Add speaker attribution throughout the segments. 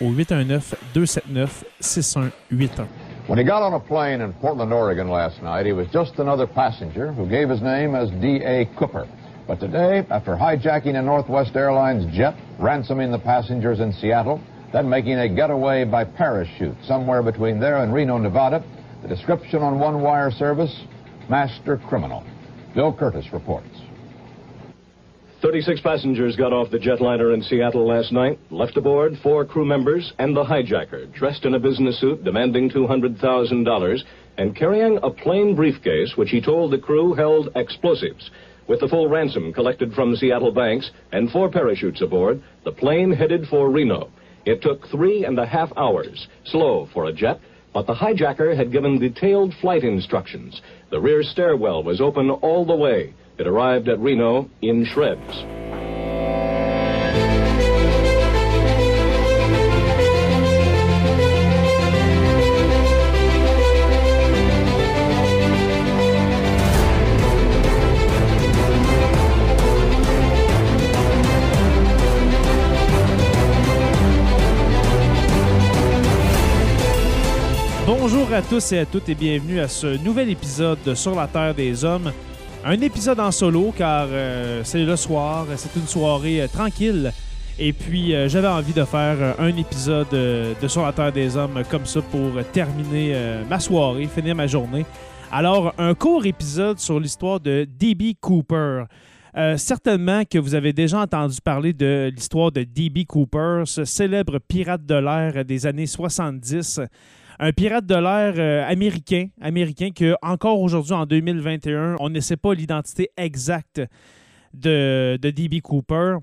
Speaker 1: au 819-279-6181.
Speaker 2: When he got on a plane in Portland, Oregon last night, he was just another passenger who gave his name as D.A. Cooper. But today, after hijacking a Northwest Airlines jet, ransoming the passengers in Seattle, then making a getaway by parachute somewhere between there and Reno, Nevada, the description on one wire service, master criminal. Bill Curtis reports.
Speaker 3: 36 passengers got off the jetliner in Seattle last night, left aboard four crew members and the hijacker, dressed in a business suit demanding $200,000 and carrying a plain briefcase which he told the crew held explosives. With the full ransom collected from Seattle banks and four parachutes aboard, the plane headed for Reno. It took three and a half hours, slow for a jet, but the hijacker had given detailed flight instructions. The rear stairwell was open all the way. It arrived at Reno in shreds.
Speaker 1: Bonjour à tous et à toutes et bienvenue à ce nouvel épisode de Sur la Terre des Hommes. Un épisode en solo car euh, c'est le soir, c'est une soirée euh, tranquille. Et puis euh, j'avais envie de faire un épisode de Sur la Terre des Hommes comme ça pour terminer ma soirée, finir ma journée. Alors, un court épisode sur l'histoire de D.B. Cooper. Certainement que vous avez déjà entendu parler de l'histoire de D.B. Cooper, ce célèbre pirate de l'air des années 70 un pirate de l'air euh, américain, américain que encore aujourd'hui en 2021, on ne sait pas l'identité exacte de, de D.B. Cooper.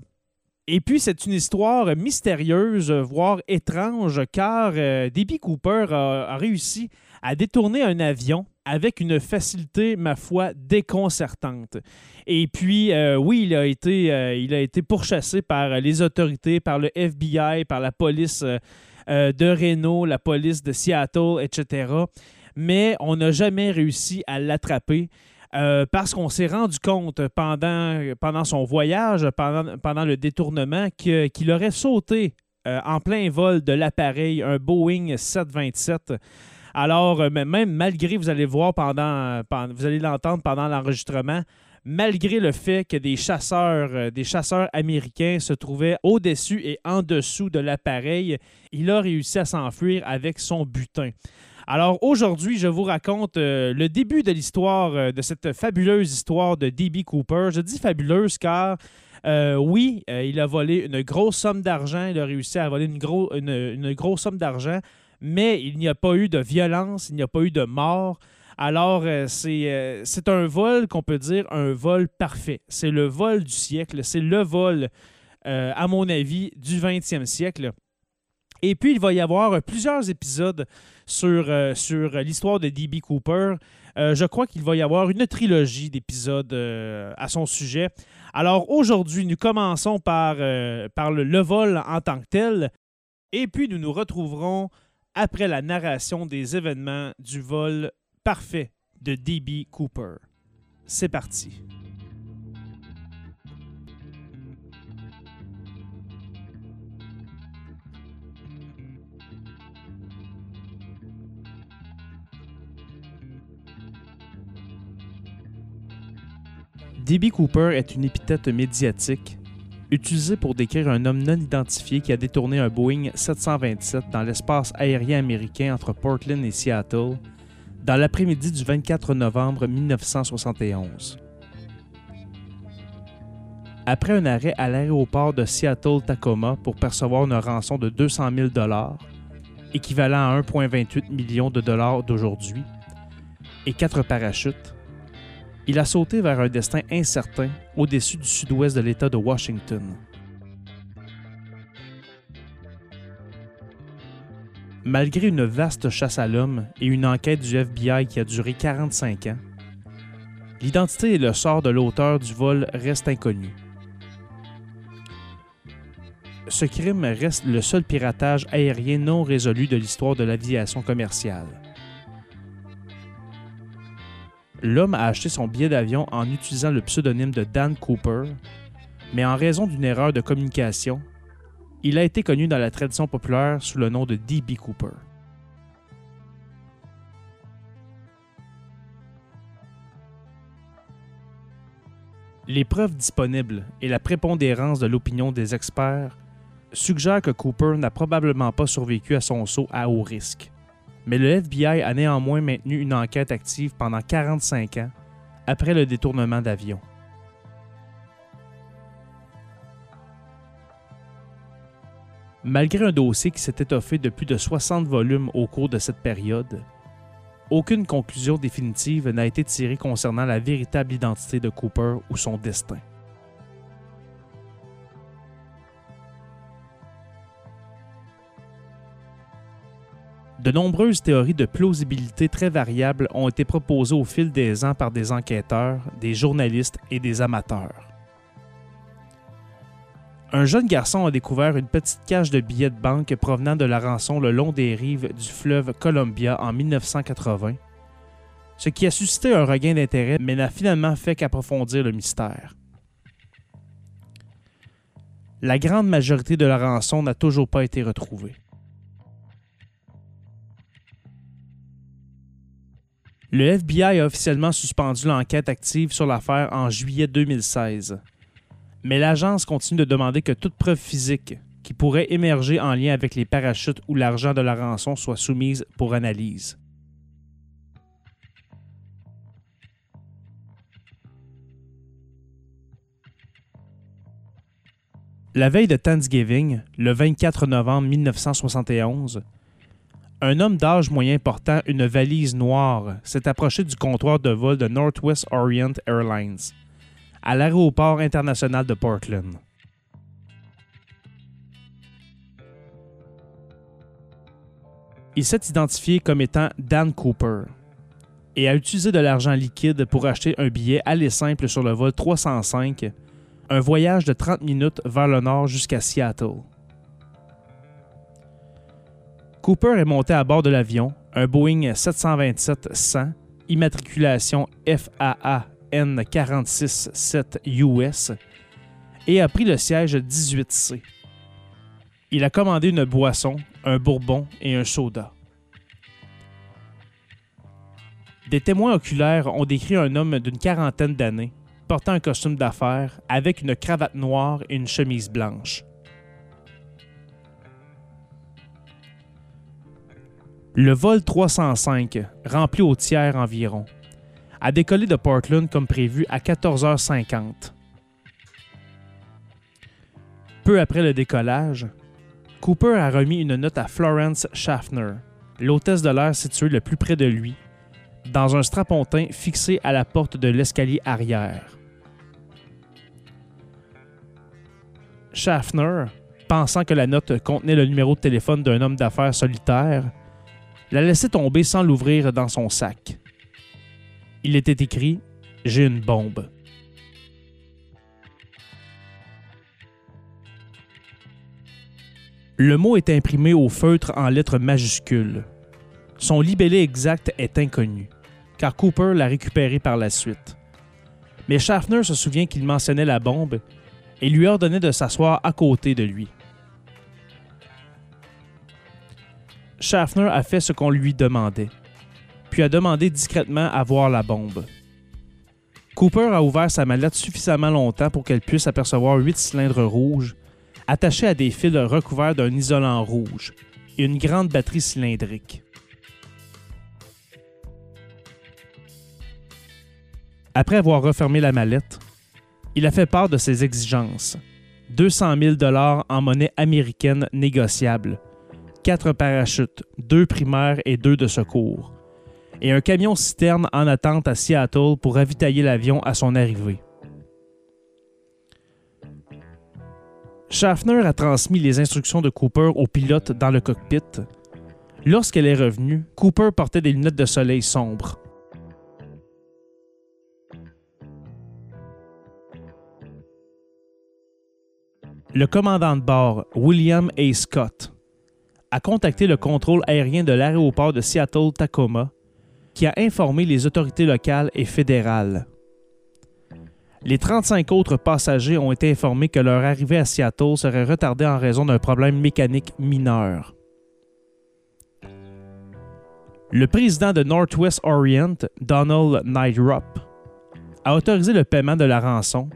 Speaker 1: Et puis, c'est une histoire mystérieuse, voire étrange, car euh. Cooper a, a réussi à détourner un avion avec une facilité, ma foi, déconcertante. Et puis, euh, oui, il a, été, euh, il a été pourchassé par les autorités, par le FBI, par la police euh, de Reno, la police de Seattle, etc. Mais on n'a jamais réussi à l'attraper. euh, parce qu'on s'est rendu compte pendant, son voyage, pendant, le détournement, qu'il aurait sauté euh, en plein vol de l'appareil, un Boeing 727. Alors, même malgré, vous allez voir pendant- vous allez l'entendre pendant l'enregistrement, malgré le fait que des chasseurs, euh, des chasseurs américains se trouvaient au-dessus et en dessous de l'appareil, il a réussi à s'enfuir avec son butin. Alors aujourd'hui, je vous raconte euh, le début de l'histoire, euh, de cette fabuleuse histoire de D.B. Cooper. Je dis fabuleuse car oui, il a volé une grosse somme d'argent, il a réussi à voler une grosse somme d'argent, mais il n'y a pas eu de violence, il n'y a pas eu de mort. Alors, euh, c'est euh, c'est un vol qu'on peut dire un vol parfait. C'est le vol du siècle, c'est le vol, euh, à mon avis, du 20e siècle. Et puis, il va y avoir plusieurs épisodes sur, l'histoire de D.B. Cooper. Je crois qu'il va y avoir une trilogie d'épisodes à son sujet. Alors aujourd'hui, nous commençons par, par le, le vol en tant que tel. Et puis, nous nous retrouverons après la narration des événements du vol parfait de D.B. Cooper. C'est parti. D.B. Cooper est une épithète médiatique utilisée pour décrire un homme non identifié qui a détourné un Boeing 727 dans l'espace aérien américain entre Portland et Seattle dans l'après-midi du 24 novembre 1971. Après un arrêt à l'aéroport de Seattle-Tacoma pour percevoir une rançon de 200 000 équivalent à 1,28 million de dollars d'aujourd'hui, et quatre parachutes, il a sauté vers un destin incertain au-dessus du sud-ouest de l'État de Washington. Malgré une vaste chasse à l'homme et une enquête du FBI qui a duré 45 ans, l'identité et le sort de l'auteur du vol restent inconnus. Ce crime reste le seul piratage aérien non résolu de l'histoire de l'aviation commerciale. L'homme a acheté son billet d'avion en utilisant le pseudonyme de Dan Cooper, mais en raison d'une erreur de communication, il a été connu dans la tradition populaire sous le nom de D.B. Cooper. Les preuves disponibles et la prépondérance de l'opinion des experts suggèrent que Cooper n'a probablement pas survécu à son saut à haut risque. Mais le FBI a néanmoins maintenu une enquête active pendant 45 ans après le détournement d'avion. Malgré un dossier qui s'est étoffé de plus de 60 volumes au cours de cette période, aucune conclusion définitive n'a été tirée concernant la véritable identité de Cooper ou son destin. De nombreuses théories de plausibilité très variables ont été proposées au fil des ans par des enquêteurs, des journalistes et des amateurs. Un jeune garçon a découvert une petite cache de billets de banque provenant de la rançon le long des rives du fleuve Columbia en 1980, ce qui a suscité un regain d'intérêt mais n'a finalement fait qu'approfondir le mystère. La grande majorité de la rançon n'a toujours pas été retrouvée. Le FBI a officiellement suspendu l'enquête active sur l'affaire en juillet 2016. Mais l'agence continue de demander que toute preuve physique qui pourrait émerger en lien avec les parachutes ou l'argent de la rançon soit soumise pour analyse. La veille de Thanksgiving, le 24 novembre 1971, un homme d'âge moyen portant une valise noire s'est approché du comptoir de vol de Northwest Orient Airlines à l'aéroport international de Portland. Il s'est identifié comme étant Dan Cooper et a utilisé de l'argent liquide pour acheter un billet aller simple sur le vol 305, un voyage de 30 minutes vers le nord jusqu'à Seattle. Cooper est monté à bord de l'avion, un Boeing 727-100, immatriculation FAA N467 US, et a pris le siège 18C. Il a commandé une boisson, un bourbon et un soda. Des témoins oculaires ont décrit un homme d'une quarantaine d'années, portant un costume d'affaires, avec une cravate noire et une chemise blanche. Le vol 305, rempli au tiers environ, a décollé de Portland comme prévu à 14h50. Peu après le décollage, Cooper a remis une note à Florence Schaffner, l'hôtesse de l'air située le plus près de lui, dans un strapontin fixé à la porte de l'escalier arrière. Schaffner, pensant que la note contenait le numéro de téléphone d'un homme d'affaires solitaire, l'a laissé tomber sans l'ouvrir dans son sac. Il était écrit J'ai une bombe. Le mot est imprimé au feutre en lettres majuscules. Son libellé exact est inconnu, car Cooper l'a récupéré par la suite. Mais Schaffner se souvient qu'il mentionnait la bombe et lui ordonnait de s'asseoir à côté de lui. Schaffner a fait ce qu'on lui demandait, a demandé discrètement à voir la bombe. Cooper a ouvert sa mallette suffisamment longtemps pour qu'elle puisse apercevoir huit cylindres rouges attachés à des fils recouverts d'un isolant rouge et une grande batterie cylindrique. Après avoir refermé la mallette, il a fait part de ses exigences. 200 000 dollars en monnaie américaine négociable, quatre parachutes, deux primaires et deux de secours, et un camion citerne en attente à Seattle pour ravitailler l'avion à son arrivée. Schaffner a transmis les instructions de Cooper au pilote dans le cockpit. Lorsqu'elle est revenue, Cooper portait des lunettes de soleil sombres. Le commandant de bord, William A. Scott, a contacté le contrôle aérien de l'aéroport de Seattle-Tacoma, qui a informé les autorités locales et fédérales. Les 35 autres passagers ont été informés que leur arrivée à Seattle serait retardée en raison d'un problème mécanique mineur. Le président de Northwest Orient, Donald Nightrop, a autorisé le paiement de la rançon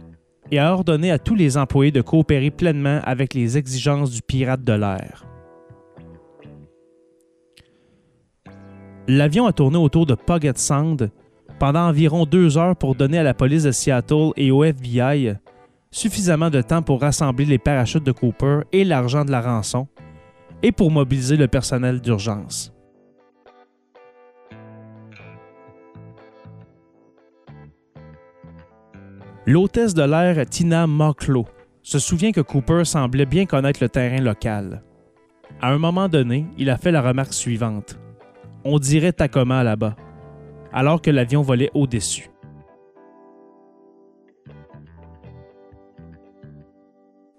Speaker 1: et a ordonné à tous les employés de coopérer pleinement avec les exigences du pirate de l'air. L'avion a tourné autour de Puget Sound pendant environ deux heures pour donner à la police de Seattle et au FBI suffisamment de temps pour rassembler les parachutes de Cooper et l'argent de la rançon, et pour mobiliser le personnel d'urgence. L'hôtesse de l'air Tina Mocklow se souvient que Cooper semblait bien connaître le terrain local. À un moment donné, il a fait la remarque suivante. On dirait Tacoma là-bas, alors que l'avion volait au-dessus.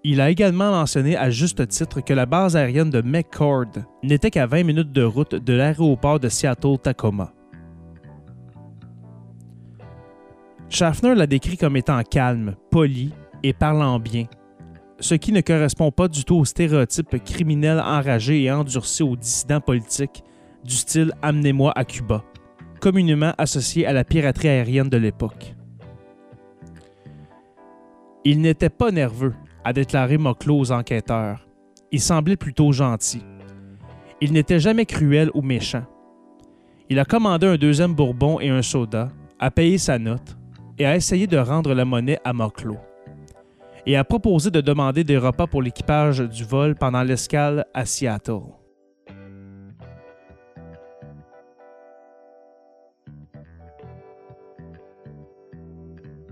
Speaker 1: Il a également mentionné à juste titre que la base aérienne de McCord n'était qu'à 20 minutes de route de l'aéroport de Seattle-Tacoma. Schaffner l'a décrit comme étant calme, poli et parlant bien, ce qui ne correspond pas du tout au stéréotype criminel enragé et endurci aux dissidents politiques du style Amenez-moi à Cuba, communément associé à la piraterie aérienne de l'époque. Il n'était pas nerveux, a déclaré Moclo aux enquêteurs. Il semblait plutôt gentil. Il n'était jamais cruel ou méchant. Il a commandé un deuxième bourbon et un soda, a payé sa note et a essayé de rendre la monnaie à Moclo. Et a proposé de demander des repas pour l'équipage du vol pendant l'escale à Seattle.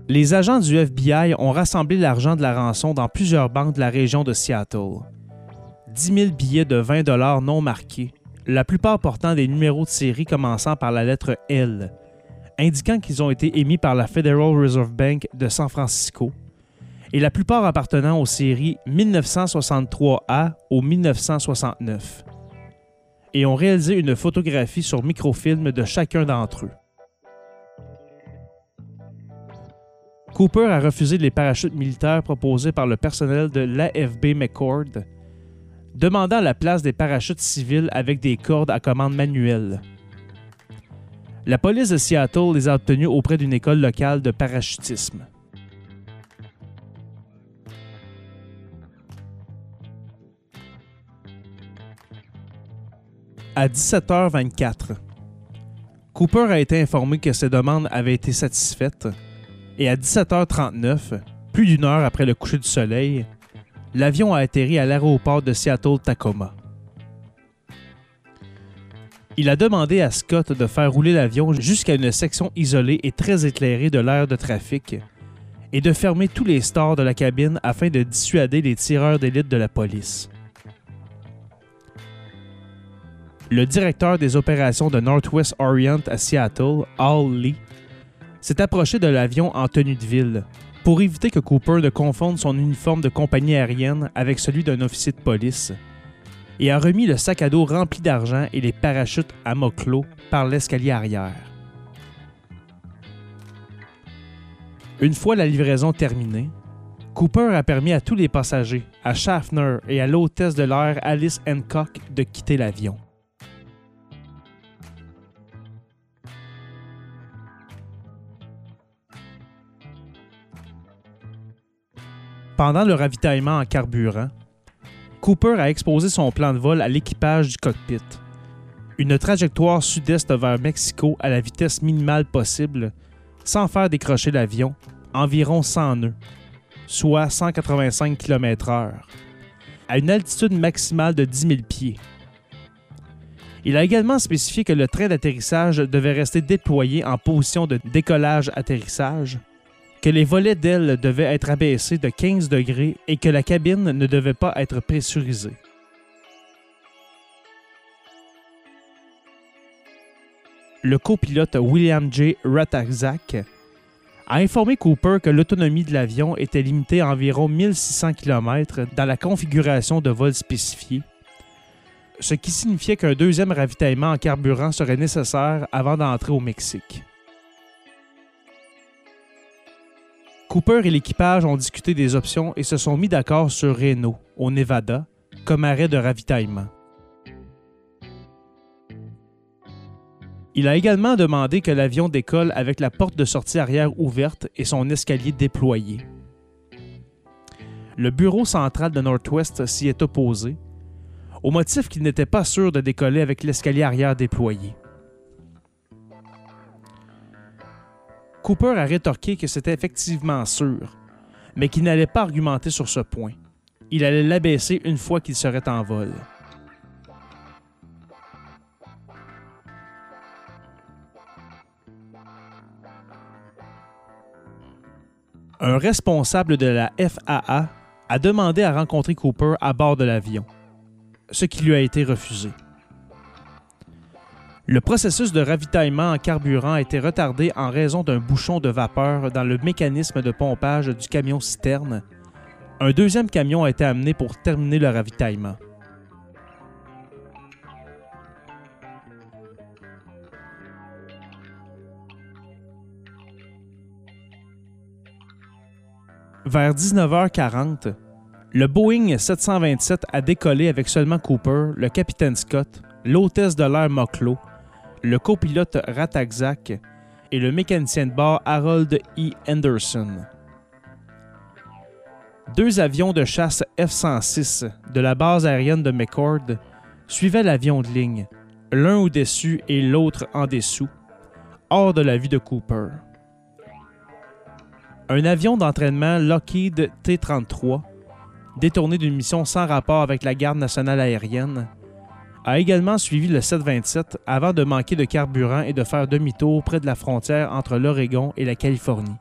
Speaker 1: Les agents du FBI ont rassemblé l'argent de la rançon dans plusieurs banques de la région de Seattle. 10 000 billets de 20 dollars non marqués, la plupart portant des numéros de série commençant par la lettre L, indiquant qu'ils ont été émis par la Federal Reserve Bank de San Francisco, et la plupart appartenant aux séries 1963A au 1969, et ont réalisé une photographie sur microfilm de chacun d'entre eux. Cooper a refusé les parachutes militaires proposés par le personnel de l'AFB McCord, demandant la place des parachutes civils avec des cordes à commande manuelle. La police de Seattle les a obtenus auprès d'une école locale de parachutisme. À 17h24, Cooper a été informé que ses demandes avaient été satisfaites et à 17h39, plus d'une heure après le coucher du soleil, l'avion a atterri à l'aéroport de Seattle-Tacoma. Il a demandé à Scott de faire rouler l'avion jusqu'à une section isolée et très éclairée de l'air de trafic et de fermer tous les stores de la cabine afin de dissuader les tireurs d'élite de la police. Le directeur des opérations de Northwest Orient à Seattle, Al Lee, s'est approché de l'avion en tenue de ville pour éviter que Cooper ne confonde son uniforme de compagnie aérienne avec celui d'un officier de police et a remis le sac à dos rempli d'argent et les parachutes à mot-clos par l'escalier arrière. Une fois la livraison terminée, Cooper a permis à tous les passagers, à Schaffner et à l'hôtesse de l'air Alice Hancock de quitter l'avion. Pendant le ravitaillement en carburant, Cooper a exposé son plan de vol à l'équipage du cockpit. Une trajectoire sud-est vers Mexico à la vitesse minimale possible, sans faire décrocher l'avion, environ 100 nœuds, soit 185 km/h, à une altitude maximale de 10 000 pieds. Il a également spécifié que le train d'atterrissage devait rester déployé en position de décollage-atterrissage que les volets d'ailes devaient être abaissés de 15 degrés et que la cabine ne devait pas être pressurisée. Le copilote William J. Ratajczak a informé Cooper que l'autonomie de l'avion était limitée à environ 1600 km dans la configuration de vol spécifiée, ce qui signifiait qu'un deuxième ravitaillement en carburant serait nécessaire avant d'entrer au Mexique. Cooper et l'équipage ont discuté des options et se sont mis d'accord sur Reno, au Nevada, comme arrêt de ravitaillement. Il a également demandé que l'avion décolle avec la porte de sortie arrière ouverte et son escalier déployé. Le bureau central de Northwest s'y est opposé, au motif qu'il n'était pas sûr de décoller avec l'escalier arrière déployé. Cooper a rétorqué que c'était effectivement sûr, mais qu'il n'allait pas argumenter sur ce point. Il allait l'abaisser une fois qu'il serait en vol. Un responsable de la FAA a demandé à rencontrer Cooper à bord de l'avion, ce qui lui a été refusé. Le processus de ravitaillement en carburant a été retardé en raison d'un bouchon de vapeur dans le mécanisme de pompage du camion citerne. Un deuxième camion a été amené pour terminer le ravitaillement. Vers 19h40, le Boeing 727 a décollé avec seulement Cooper, le capitaine Scott, l'hôtesse de l'air Moclo, le copilote Ratakzak et le mécanicien de bord Harold E. Anderson. Deux avions de chasse F-106 de la base aérienne de McCord suivaient l'avion de ligne, l'un au-dessus et l'autre en dessous, hors de la vue de Cooper. Un avion d'entraînement Lockheed T-33, détourné d'une mission sans rapport avec la garde nationale aérienne, a également suivi le 727 avant de manquer de carburant et de faire demi-tour près de la frontière entre l'Oregon et la Californie.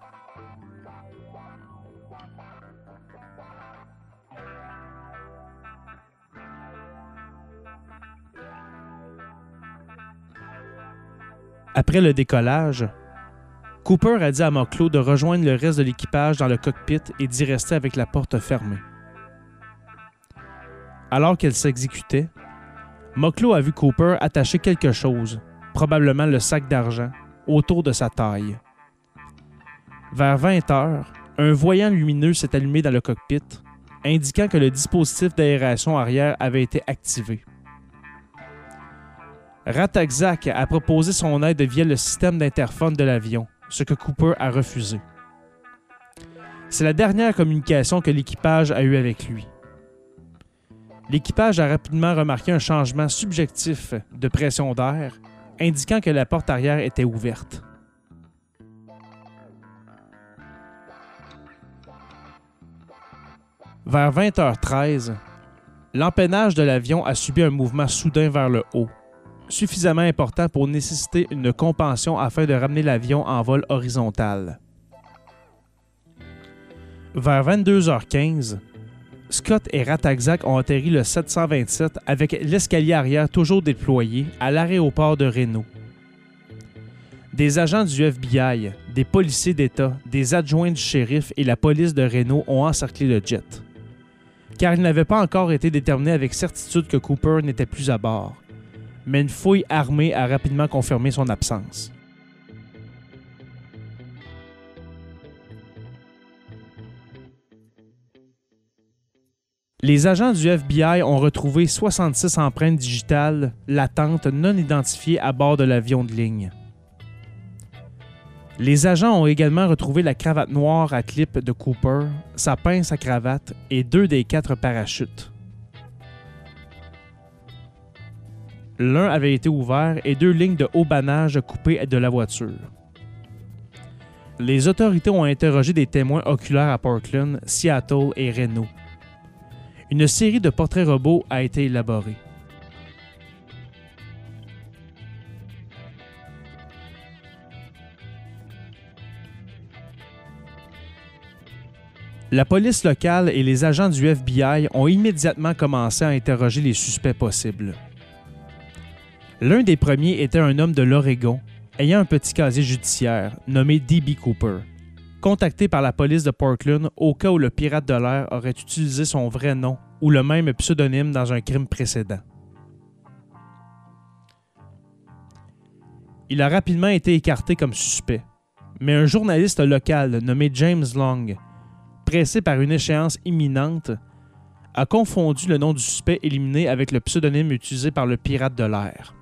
Speaker 1: Après le décollage, Cooper a dit à Moclo de rejoindre le reste de l'équipage dans le cockpit et d'y rester avec la porte fermée. Alors qu'elle s'exécutait, Moclo a vu Cooper attacher quelque chose, probablement le sac d'argent, autour de sa taille. Vers 20 heures, un voyant lumineux s'est allumé dans le cockpit, indiquant que le dispositif d'aération arrière avait été activé. Ratakzak a proposé son aide via le système d'interphone de l'avion, ce que Cooper a refusé. C'est la dernière communication que l'équipage a eue avec lui l'équipage a rapidement remarqué un changement subjectif de pression d'air, indiquant que la porte arrière était ouverte. Vers 20h13, l'empennage de l'avion a subi un mouvement soudain vers le haut, suffisamment important pour nécessiter une compension afin de ramener l'avion en vol horizontal. Vers 22h15, Scott et Ratakzak ont atterri le 727 avec l'escalier arrière toujours déployé à l'aéroport de Reno. Des agents du FBI, des policiers d'État, des adjoints du shérif et la police de Reno ont encerclé le jet. car il n'avait pas encore été déterminé avec certitude que Cooper n'était plus à bord. Mais une fouille armée a rapidement confirmé son absence. Les agents du FBI ont retrouvé 66 empreintes digitales latentes non identifiées à bord de l'avion de ligne. Les agents ont également retrouvé la cravate noire à clip de Cooper, sa pince à cravate et deux des quatre parachutes. L'un avait été ouvert et deux lignes de haubanage coupées de la voiture. Les autorités ont interrogé des témoins oculaires à Portland, Seattle et Reno. Une série de portraits robots a été élaborée. La police locale et les agents du FBI ont immédiatement commencé à interroger les suspects possibles. L'un des premiers était un homme de l'Oregon, ayant un petit casier judiciaire, nommé D.B. Cooper, contacté par la police de Portland au cas où le pirate de l'air aurait utilisé son vrai nom ou le même pseudonyme dans un crime précédent. Il a rapidement été écarté comme suspect, mais un journaliste local nommé James Long pressé par une échéance imminente, a confondu le nom du suspect éliminé avec le pseudonyme utilisé par le pirate de l'air.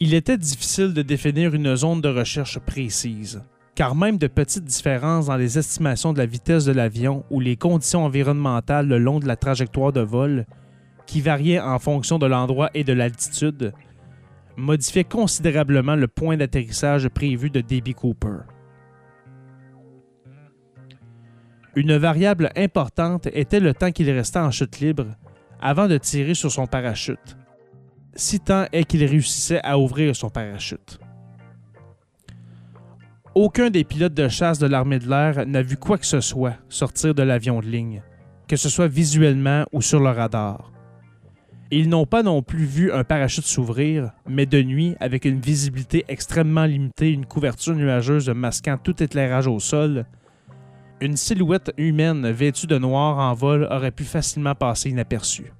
Speaker 1: Il était difficile de définir une zone de recherche précise, car même de petites différences dans les estimations de la vitesse de l'avion ou les conditions environnementales le long de la trajectoire de vol qui variait en fonction de l'endroit et de l'altitude, modifiait considérablement le point d'atterrissage prévu de D.B. Cooper. Une variable importante était le temps qu'il restait en chute libre avant de tirer sur son parachute, si tant est qu'il réussissait à ouvrir son parachute. Aucun des pilotes de chasse de l'armée de l'air n'a vu quoi que ce soit sortir de l'avion de ligne, que ce soit visuellement ou sur le radar. Ils n'ont pas non plus vu un parachute s'ouvrir, mais de nuit, avec une visibilité extrêmement limitée, une couverture nuageuse masquant tout éclairage au sol, une silhouette humaine vêtue de noir en vol aurait pu facilement passer inaperçue.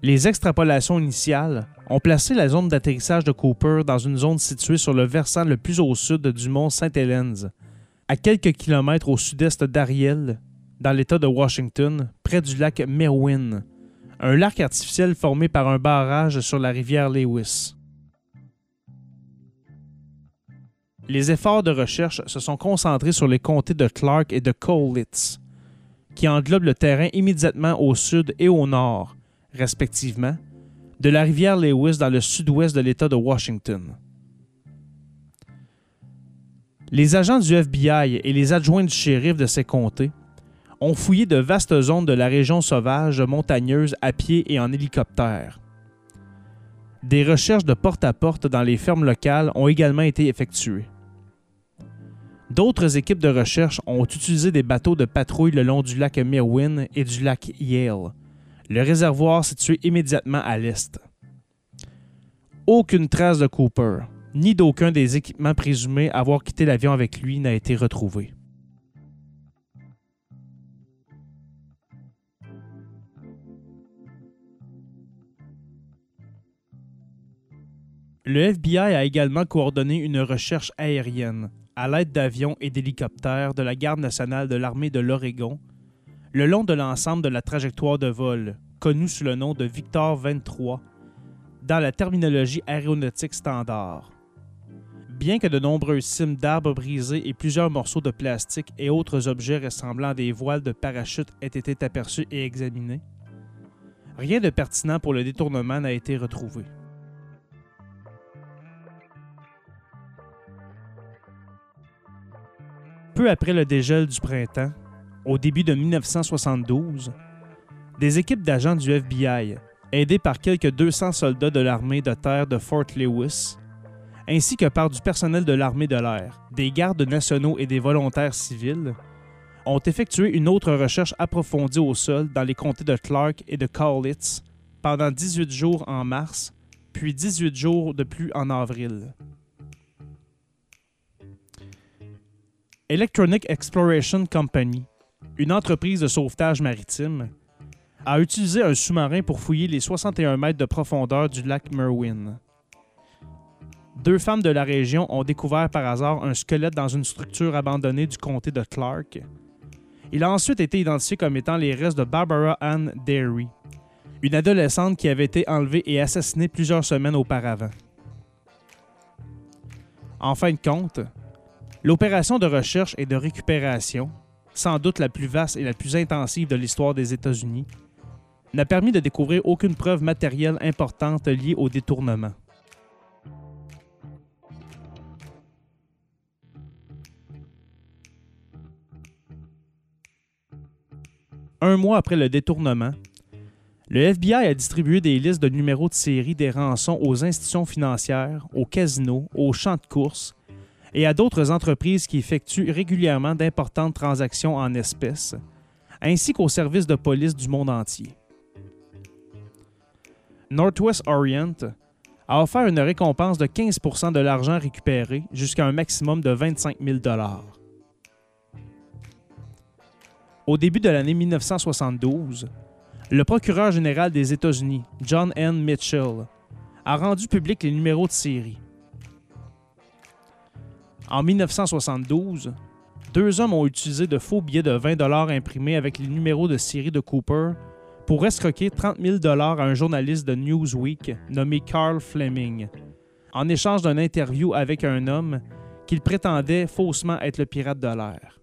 Speaker 1: Les extrapolations initiales ont placé la zone d'atterrissage de Cooper dans une zone située sur le versant le plus au sud du mont Saint Helens, à quelques kilomètres au sud-est d'Ariel, dans l'État de Washington, près du lac Merwin, un lac artificiel formé par un barrage sur la rivière Lewis. Les efforts de recherche se sont concentrés sur les comtés de Clark et de Cowlitz, qui englobent le terrain immédiatement au sud et au nord, respectivement, de la rivière Lewis dans le sud-ouest de l'État de Washington. Les agents du FBI et les adjoints du shérif de ces comtés ont fouillé de vastes zones de la région sauvage montagneuse à pied et en hélicoptère. Des recherches de porte-à-porte dans les fermes locales ont également été effectuées. D'autres équipes de recherche ont utilisé des bateaux de patrouille le long du lac Merwin et du lac Yale le réservoir situé immédiatement à l'est. Aucune trace de Cooper, ni d'aucun des équipements présumés avoir quitté l'avion avec lui n'a été retrouvée. Le FBI a également coordonné une recherche aérienne à l'aide d'avions et d'hélicoptères de la Garde nationale de l'armée de l'Oregon le long de l'ensemble de la trajectoire de vol, connue sous le nom de Victor 23, dans la terminologie aéronautique standard. Bien que de nombreuses cimes d'arbres brisés et plusieurs morceaux de plastique et autres objets ressemblant à des voiles de parachute aient été aperçus et examinés, rien de pertinent pour le détournement n'a été retrouvé. Peu après le dégel du printemps, au début de 1972, des équipes d'agents du FBI, aidés par quelques 200 soldats de l'armée de terre de Fort Lewis, ainsi que par du personnel de l'armée de l'air, des gardes nationaux et des volontaires civils, ont effectué une autre recherche approfondie au sol dans les comtés de Clark et de Cowlitz pendant 18 jours en mars, puis 18 jours de plus en avril. Electronic Exploration Company, une entreprise de sauvetage maritime, a utilisé un sous-marin pour fouiller les 61 mètres de profondeur du lac Merwin. Deux femmes de la région ont découvert par hasard un squelette dans une structure abandonnée du comté de Clark. Il a ensuite été identifié comme étant les restes de Barbara Ann Derry, une adolescente qui avait été enlevée et assassinée plusieurs semaines auparavant. En fin de compte, l'opération de recherche et de récupération, sans doute la plus vaste et la plus intensive de l'histoire des États-Unis, n'a permis de découvrir aucune preuve matérielle importante liée au détournement. Un mois après le détournement, le FBI a distribué des listes de numéros de série des rançons aux institutions financières, aux casinos, aux champs de course et à d'autres entreprises qui effectuent régulièrement d'importantes transactions en espèces, ainsi qu'aux services de police du monde entier. Northwest Orient a offert une récompense de 15% de l'argent récupéré jusqu'à un maximum de 25 000 Au début de l'année 1972, le procureur général des États-Unis, John N. Mitchell, a rendu public les numéros de série. En 1972, deux hommes ont utilisé de faux billets de 20 imprimés avec les numéros de série de Cooper pour escroquer 30 000 à un journaliste de Newsweek nommé Carl Fleming, en échange d'une interview avec un homme qu'il prétendait faussement être le pirate de l'air.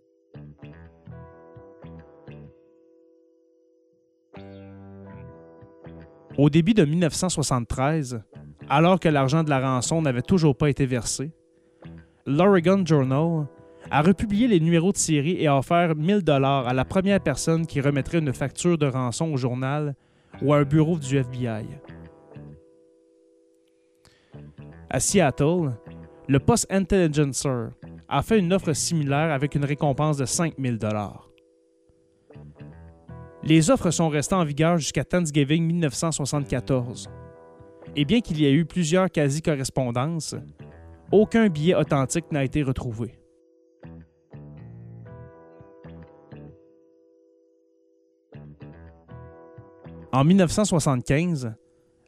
Speaker 1: Au début de 1973, alors que l'argent de la rançon n'avait toujours pas été versé, l'Oregon Journal a republié les numéros de série et a offert 1000 dollars à la première personne qui remettrait une facture de rançon au journal ou à un bureau du FBI. À Seattle, le Post Intelligencer a fait une offre similaire avec une récompense de 5000 dollars. Les offres sont restées en vigueur jusqu'à Thanksgiving 1974. Et bien qu'il y ait eu plusieurs quasi-correspondances, aucun billet authentique n'a été retrouvé. En 1975,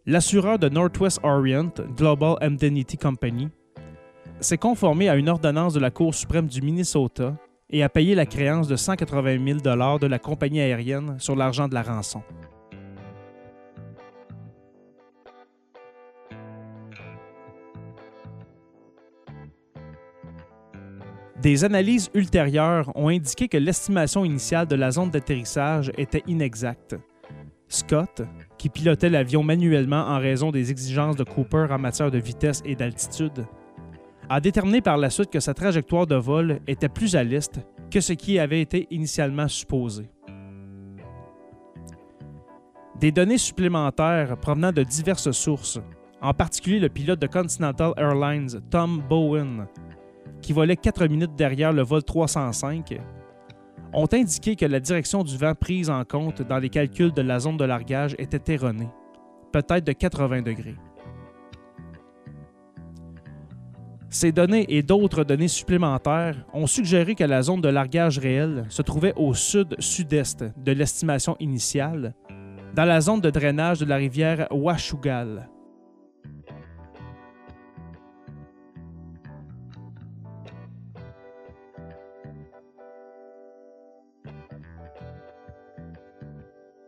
Speaker 1: l'assureur de Northwest Orient, Global Indemnity Company, s'est conformé à une ordonnance de la Cour suprême du Minnesota et a payé la créance de 180 000 de la compagnie aérienne sur l'argent de la rançon. Des analyses ultérieures ont indiqué que l'estimation initiale de la zone d'atterrissage était inexacte Scott, qui pilotait l'avion manuellement en raison des exigences de Cooper en matière de vitesse et d'altitude, a déterminé par la suite que sa trajectoire de vol était plus à l'est que ce qui avait été initialement supposé. Des données supplémentaires provenant de diverses sources, en particulier le pilote de Continental Airlines, Tom Bowen, qui volait 4 minutes derrière le vol 305, ont indiqué que la direction du vent prise en compte dans les calculs de la zone de largage était erronée, peut-être de 80 degrés. Ces données et d'autres données supplémentaires ont suggéré que la zone de largage réelle se trouvait au sud-sud-est de l'estimation initiale, dans la zone de drainage de la rivière Washugal,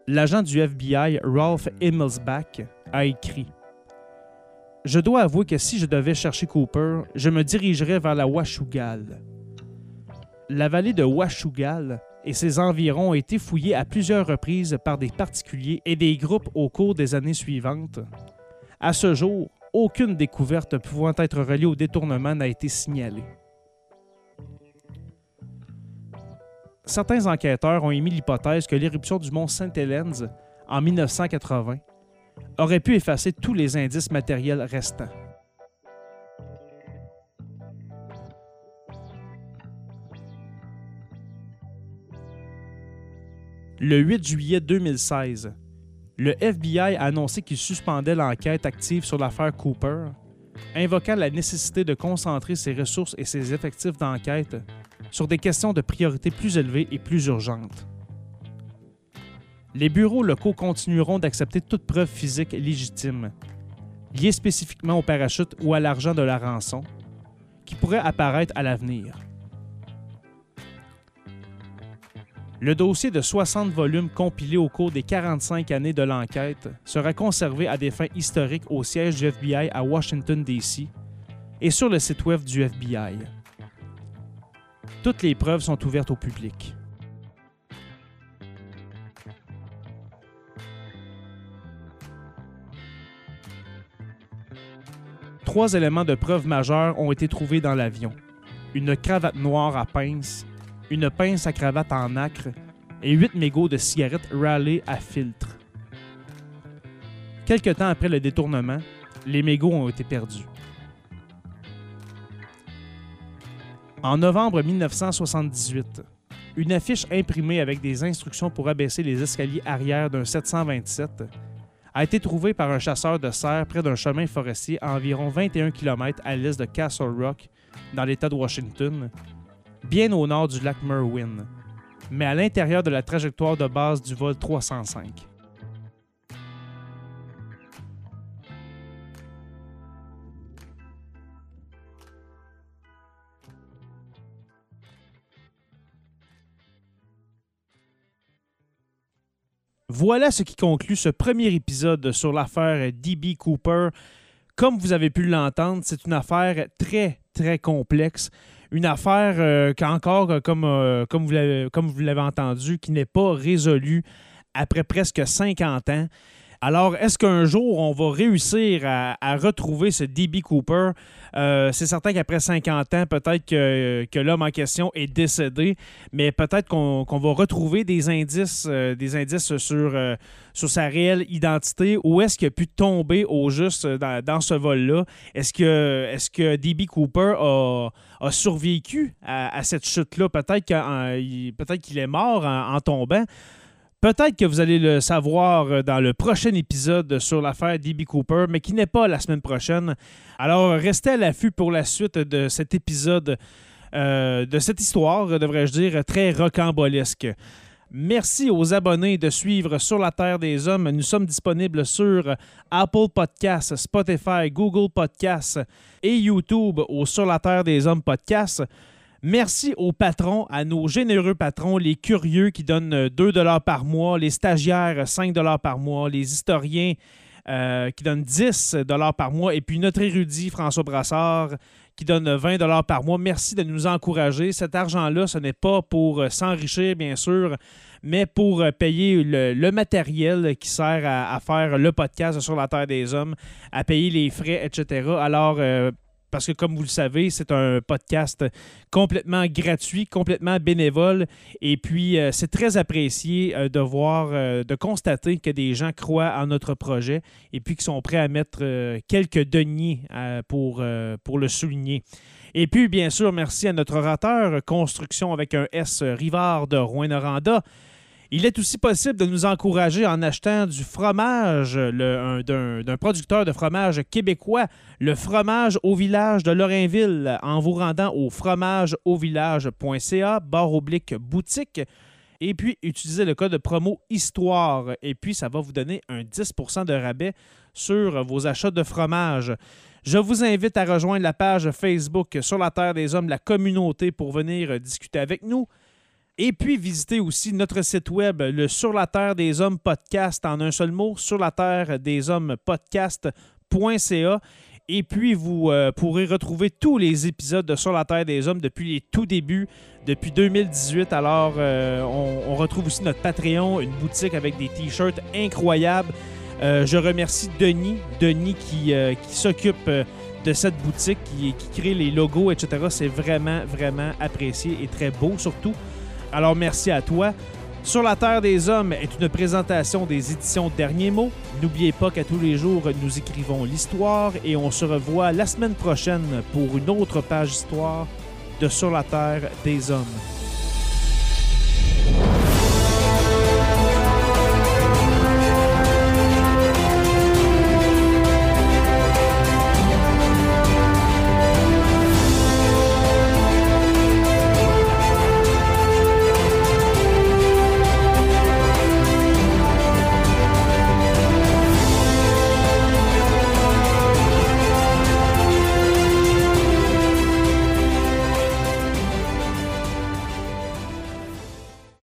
Speaker 1: l'agent du FBI Ralph Himmelsbach a écrit Je dois avouer que si je devais chercher Cooper, je me dirigerais vers la Washugal. La vallée de Washugal et ses environs ont été fouillés à plusieurs reprises par des particuliers et des groupes au cours des années suivantes. À ce jour, aucune découverte pouvant être reliée au détournement n'a été signalée. certains enquêteurs ont émis l'hypothèse que l'éruption du mont St. Helens en 1980 aurait pu effacer tous les indices matériels restants. Le 8 juillet 2016, le FBI a annoncé qu'il suspendait l'enquête active sur l'affaire Cooper, invoquant la nécessité de concentrer ses ressources et ses effectifs d'enquête sur des questions de priorité plus élevées et plus urgentes. Les bureaux locaux continueront d'accepter toute preuve physique légitime, liée spécifiquement au parachute ou à l'argent de la rançon, qui pourrait apparaître à l'avenir. Le dossier de 60 volumes compilé au cours des 45 années de l'enquête sera conservé à des fins historiques au siège du FBI à Washington, D.C. et sur le site web du FBI. Toutes les preuves sont ouvertes au public. Trois éléments de preuve majeure ont été trouvés dans l'avion. Une cravate noire à pince, une pince à cravate en nacre et huit mégots de cigarettes Raleigh à filtre. Quelque temps après le détournement, les mégots ont été perdus. En novembre 1978, une affiche imprimée avec des instructions pour abaisser les escaliers arrière d'un 727 a été trouvée par un chasseur de cerfs près d'un chemin forestier à environ 21 km à l'est de Castle Rock, dans l'État de Washington, bien au nord du lac Merwin, mais à l'intérieur de la trajectoire de base du vol 305. Voilà ce qui conclut ce premier épisode sur l'affaire DB Cooper. Comme vous avez pu l'entendre, c'est une affaire très, très complexe. Une affaire euh, euh, comme, euh, comme l'avez- comme vous l'avez entendu, qui n'est pas résolue après presque 50 ans. Alors, est-ce qu'un jour, on va réussir à, retrouver ce DB Cooper? Euh, c'est certain qu'après 50 ans, peut-être que, l'homme en question est décédé, mais peut-être qu'on va retrouver des indices, euh, des indices sur, euh, sur sa réelle identité. Où est-ce qu'il a pu tomber au juste dans, ce vol-là? Est-ce que, est DB Cooper a, survécu à, cette chute-là? Peut-être qu'il est mort en tombant. Peut-être que vous allez le savoir euh, dans le prochain épisode sur l'affaire DB Cooper, mais qui n'est pas la semaine prochaine. Alors, restez à l'affût pour la suite de cet épisode, euh, de cette histoire, devrais-je dire, très rocambolesque. Merci aux abonnés de suivre Sur la Terre des Hommes. Nous sommes disponibles sur Apple Podcasts, Spotify, Google Podcasts et YouTube au Sur la Terre des Hommes podcast. Merci aux patrons, à nos généreux patrons, les curieux qui donnent euh, 2 par mois, les stagiaires 5 par mois, les historiens euh, qui donnent 10 par mois, et puis notre érudit François Brassard qui donne 20 par mois. Merci de nous encourager. Cet argent-là, ce n'est pas pour euh, s'enrichir, bien sûr, mais pour euh, payer le, matériel qui sert à, faire le podcast sur la Terre des Hommes, à payer les frais, etc. Alors, euh, parce que comme vous le savez, c'est un podcast complètement gratuit, complètement bénévole. Et puis, euh, c'est très apprécié euh, de voir, euh, de constater que des gens croient en notre projet et puis qui sont prêts à mettre quelques deniers pour, pour le souligner. Et puis, bien sûr, merci à notre orateur, Construction avec un S, Rivard de Rouen-Noranda. Il est aussi possible de nous encourager en achetant du fromage d'un producteur de fromage québécois, le fromage au village de Lorrainville, en vous rendant au fromageauvillage.ca, barre oblique boutique. Et puis, utilisez le code promo Histoire. Et puis, ça va vous donner un 10% de rabais sur vos achats de fromage. Je vous invite à rejoindre la page Facebook Sur la Terre des Hommes, la communauté, pour venir discuter avec nous. Et puis, visitez aussi notre site web, le Sur la Terre des Hommes podcast, en un seul mot, sur la Terre des Hommes podcast.ca. Et puis, vous euh, pourrez retrouver tous les épisodes de Sur la Terre des Hommes depuis les tout débuts, depuis 2018. Alors, euh, on, retrouve aussi notre Patreon, une boutique avec des t-shirts incroyables. Euh, je remercie Denis, Denis qui, s'occupe de cette boutique, qui crée les logos, etc. C'est vraiment, vraiment apprécié et très beau surtout. Alors merci à toi. Sur la Terre des Hommes est une présentation des éditions Derniers mots. N'oubliez pas qu'à tous les jours, nous écrivons l'histoire et on se revoit la semaine prochaine pour une autre page histoire de Sur la Terre des Hommes.